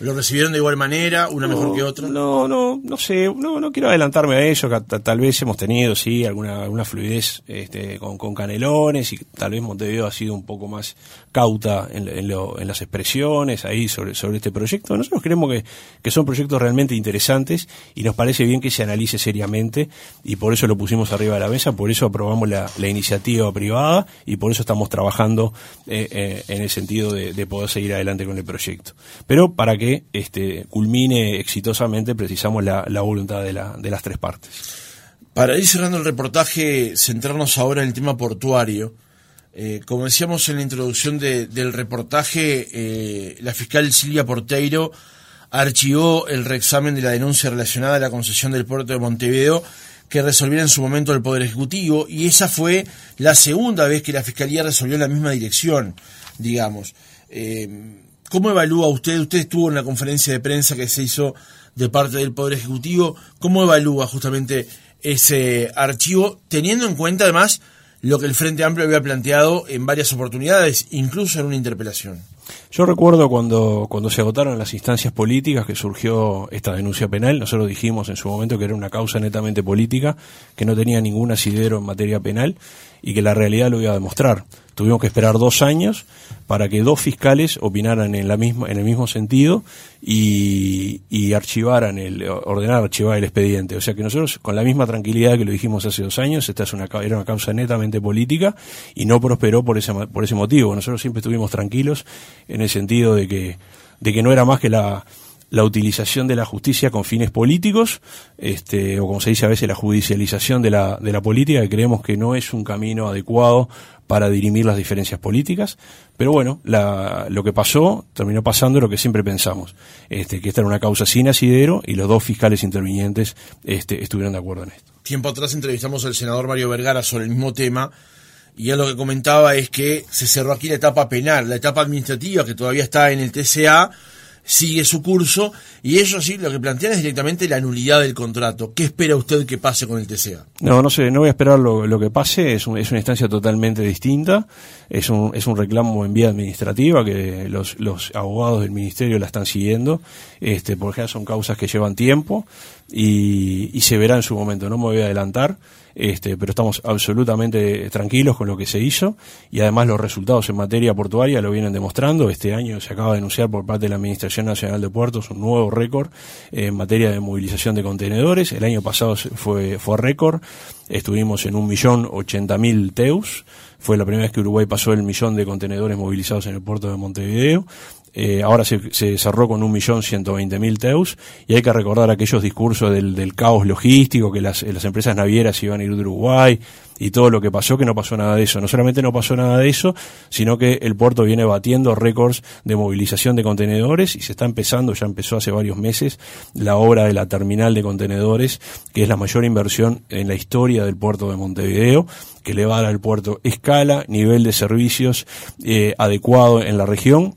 ¿Lo recibieron de igual manera, una mejor que otra? No, no, no sé, no, no quiero adelantarme a eso, que tal vez hemos tenido, sí, alguna, alguna fluidez este, con, con, canelones y tal vez Montevideo ha sido un poco más cauta en, en, lo, en las expresiones ahí sobre, sobre este proyecto. Nosotros creemos que, que son proyectos realmente interesantes y nos parece bien que se analice seriamente y por eso lo pusimos arriba de la mesa, por eso aprobamos la, la iniciativa privada y por eso estamos trabajando eh, eh, en el sentido de, de poder seguir adelante con el proyecto. Pero para que este, culmine exitosamente precisamos la, voluntad de, las tres partes. Para ir cerrando el reportaje, centrarnos ahora en el tema portuario. Eh, como decíamos en la introducción del reportaje, eh, la fiscal Silvia Porteiro archivó el reexamen de la denuncia relacionada a la concesión del puerto de Montevideo que resolviera en su momento el Poder Ejecutivo y esa fue la segunda vez que la Fiscalía resolvió en la misma dirección, digamos. Eh, ¿Cómo evalúa usted? Usted estuvo en la conferencia de prensa que se hizo de parte del Poder Ejecutivo. ¿Cómo evalúa justamente ese archivo, teniendo en cuenta además lo que el Frente Amplio había planteado en varias oportunidades, incluso en una interpelación? Yo recuerdo cuando, cuando se agotaron las instancias políticas que surgió esta denuncia penal, nosotros dijimos en su momento que era una causa netamente política, que no tenía ningún asidero en materia penal y que la realidad lo iba a demostrar. Tuvimos que esperar dos años para que dos fiscales opinaran en, la misma, en el mismo sentido y, y archivaran el, ordenar archivar el expediente. O sea que nosotros, con la misma tranquilidad que lo dijimos hace dos años, esta es una, era una causa netamente política y no prosperó por ese, por ese motivo. Nosotros siempre estuvimos tranquilos en sentido de que, de que no era más que la, la utilización de la justicia con fines políticos, este, o como se dice a veces, la judicialización de la, de la política, que creemos que no es un camino adecuado para dirimir las diferencias políticas, pero bueno, la, lo que pasó terminó pasando lo que siempre pensamos, este, que esta era una causa sin asidero y los dos fiscales intervinientes este, estuvieron de acuerdo en esto. Tiempo atrás entrevistamos al senador Mario Vergara sobre el mismo tema y él lo que comentaba es que se cerró aquí la etapa penal, la etapa administrativa que todavía está en el TCA, sigue su curso y ellos sí lo que plantean es directamente la nulidad del contrato. ¿Qué espera usted que pase con el TCA? No, no sé, no voy a esperar lo, que pase, es, es, una instancia totalmente distinta, es un, es un reclamo en vía administrativa que los, los abogados del ministerio la están siguiendo, este, porque son causas que llevan tiempo y, y se verá en su momento, no me voy a adelantar este, pero estamos absolutamente tranquilos con lo que se hizo y además los resultados en materia portuaria lo vienen demostrando. Este año se acaba de anunciar por parte de la Administración Nacional de Puertos un nuevo récord en materia de movilización de contenedores. El año pasado fue, fue récord, estuvimos en un millón ochenta mil teus. Fue la primera vez que Uruguay pasó el millón de contenedores movilizados en el puerto de Montevideo. Eh, ahora se, se, cerró con un millón ciento veinte mil teus y hay que recordar aquellos discursos del, del caos logístico, que las, las, empresas navieras iban a ir de Uruguay y todo lo que pasó, que no pasó nada de eso. No solamente no pasó nada de eso, sino que el puerto viene batiendo récords de movilización de contenedores y se está empezando, ya empezó hace varios meses, la obra de la terminal de contenedores, que es la mayor inversión en la historia del puerto de Montevideo, que le va a dar al puerto escala, nivel de servicios eh, adecuado en la región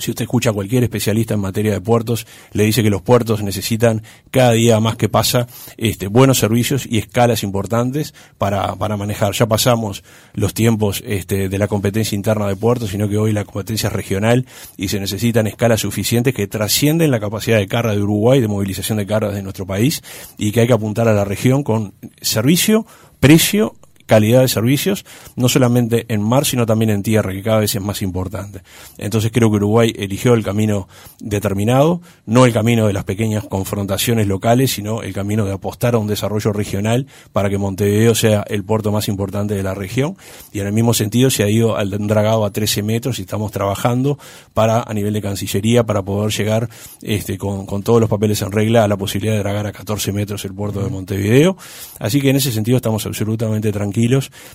si usted escucha a cualquier especialista en materia de puertos, le dice que los puertos necesitan cada día más que pasa este, buenos servicios y escalas importantes para, para manejar. Ya pasamos los tiempos este, de la competencia interna de puertos, sino que hoy la competencia es regional y se necesitan escalas suficientes que trascienden la capacidad de carga de Uruguay, de movilización de cargas de nuestro país y que hay que apuntar a la región con servicio, precio calidad de servicios, no solamente en mar, sino también en tierra, que cada vez es más importante. Entonces creo que Uruguay eligió el camino determinado, no el camino de las pequeñas confrontaciones locales, sino el camino de apostar a un desarrollo regional para que Montevideo sea el puerto más importante de la región. Y en el mismo sentido se ha ido al dragado a 13 metros y estamos trabajando para, a nivel de Cancillería, para poder llegar este, con, con todos los papeles en regla a la posibilidad de dragar a 14 metros el puerto de Montevideo. Así que en ese sentido estamos absolutamente tranquilos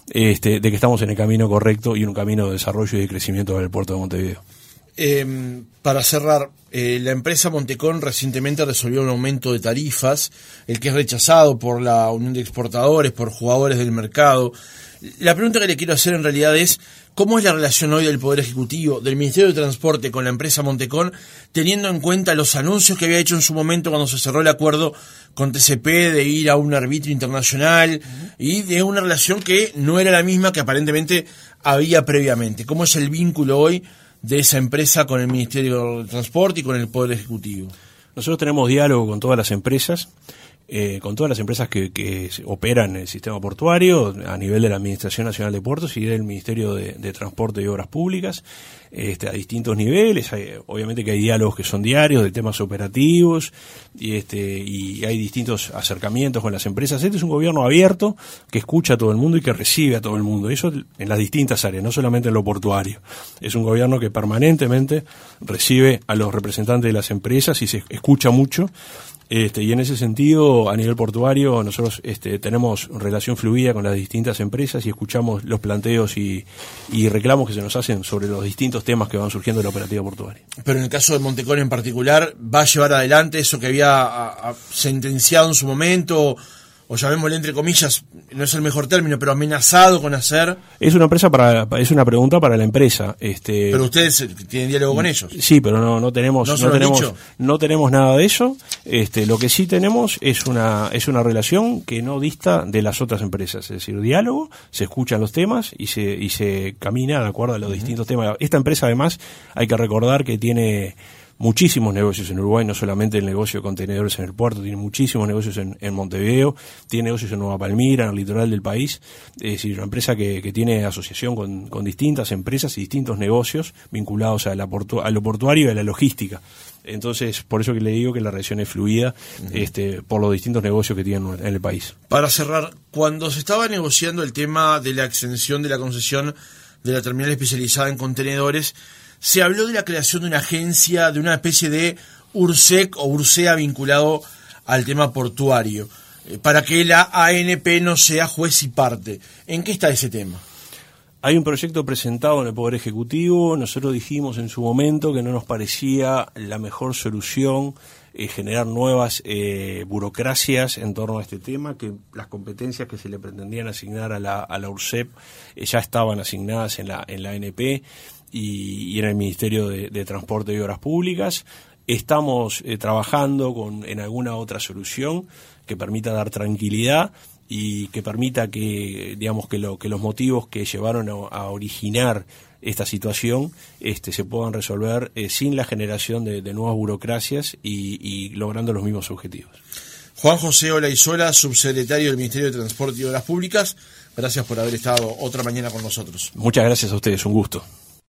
este, de que estamos en el camino correcto y en un camino de desarrollo y de crecimiento del puerto de Montevideo. Em, para cerrar, eh, la empresa Montecón recientemente resolvió un aumento de tarifas, el que es rechazado por la Unión de Exportadores, por jugadores del mercado. La pregunta que le quiero hacer en realidad es, ¿cómo es la relación hoy del Poder Ejecutivo, del Ministerio de Transporte con la empresa Montecón, teniendo en cuenta los anuncios que había hecho en su momento cuando se cerró el acuerdo con TCP de ir a un arbitrio internacional y de una relación que no era la misma que aparentemente había previamente? ¿Cómo es el vínculo hoy de esa empresa con el Ministerio de Transporte y con el Poder Ejecutivo? Nosotros tenemos diálogo con todas las empresas. Eh, con todas las empresas que, que, operan el sistema portuario a nivel de la Administración Nacional de Puertos y del Ministerio de, de Transporte y Obras Públicas este, a distintos niveles. Hay, obviamente que hay diálogos que son diarios de temas operativos y, este, y hay distintos acercamientos con las empresas. Este es un gobierno abierto que escucha a todo el mundo y que recibe a todo el mundo. Eso en las distintas áreas, no solamente en lo portuario. Es un gobierno que permanentemente recibe a los representantes de las empresas y se escucha mucho este, y en ese sentido, a nivel portuario, nosotros este, tenemos relación fluida con las distintas empresas y escuchamos los planteos y, y, reclamos que se nos hacen sobre los distintos temas que van surgiendo de la operativa portuaria. Pero en el caso de Montecón en particular, ¿va a llevar adelante eso que había sentenciado en su momento? O llamémosle entre comillas, no es el mejor término, pero amenazado con hacer. Es una empresa para, es una pregunta para la empresa. Este, pero ustedes tienen diálogo con ellos. Sí, pero no, no tenemos, no, tenemos, no tenemos nada de eso. Este, lo que sí tenemos es una, es una relación que no dista de las otras empresas, es decir, diálogo, se escuchan los temas y se, y se camina de acuerdo a los distintos temas. Esta empresa además hay que recordar que tiene muchísimos negocios en Uruguay, no solamente el negocio de contenedores en el puerto, tiene muchísimos negocios en, en Montevideo, tiene negocios en Nueva Palmira, en el litoral del país, es decir, una empresa que, que tiene asociación con, con, distintas empresas y distintos negocios vinculados a, la portu a lo portuario y a la logística. Entonces, por eso que le digo que la relación es fluida uh -huh. este, por los distintos negocios que tienen en el país. Para cerrar, cuando se estaba negociando el tema de la extensión de la concesión de la terminal especializada en contenedores, se habló de la creación de una agencia, de una especie de URSEC o URSEA vinculado al tema portuario, eh, para que la ANP no sea juez y parte. ¿En qué está ese tema? Hay un proyecto presentado en el Poder Ejecutivo, nosotros dijimos en su momento que no nos parecía la mejor solución eh, generar nuevas eh, burocracias en torno a este tema, que las competencias que se le pretendían asignar a la, a la URSEP ya estaban asignadas en la, en la ANP y, y en el Ministerio de, de, Transporte y Obras Públicas. Estamos eh, trabajando con, en alguna otra solución que permita dar tranquilidad y que permita que, digamos, que, lo, que los motivos que llevaron a, a originar esta situación este, se puedan resolver eh, sin la generación de, de nuevas burocracias y, y, logrando los mismos objetivos. Juan José Olaizola, subsecretario del Ministerio de Transporte y Obras Públicas, gracias por haber estado otra mañana con nosotros. Muchas gracias a ustedes, un gusto.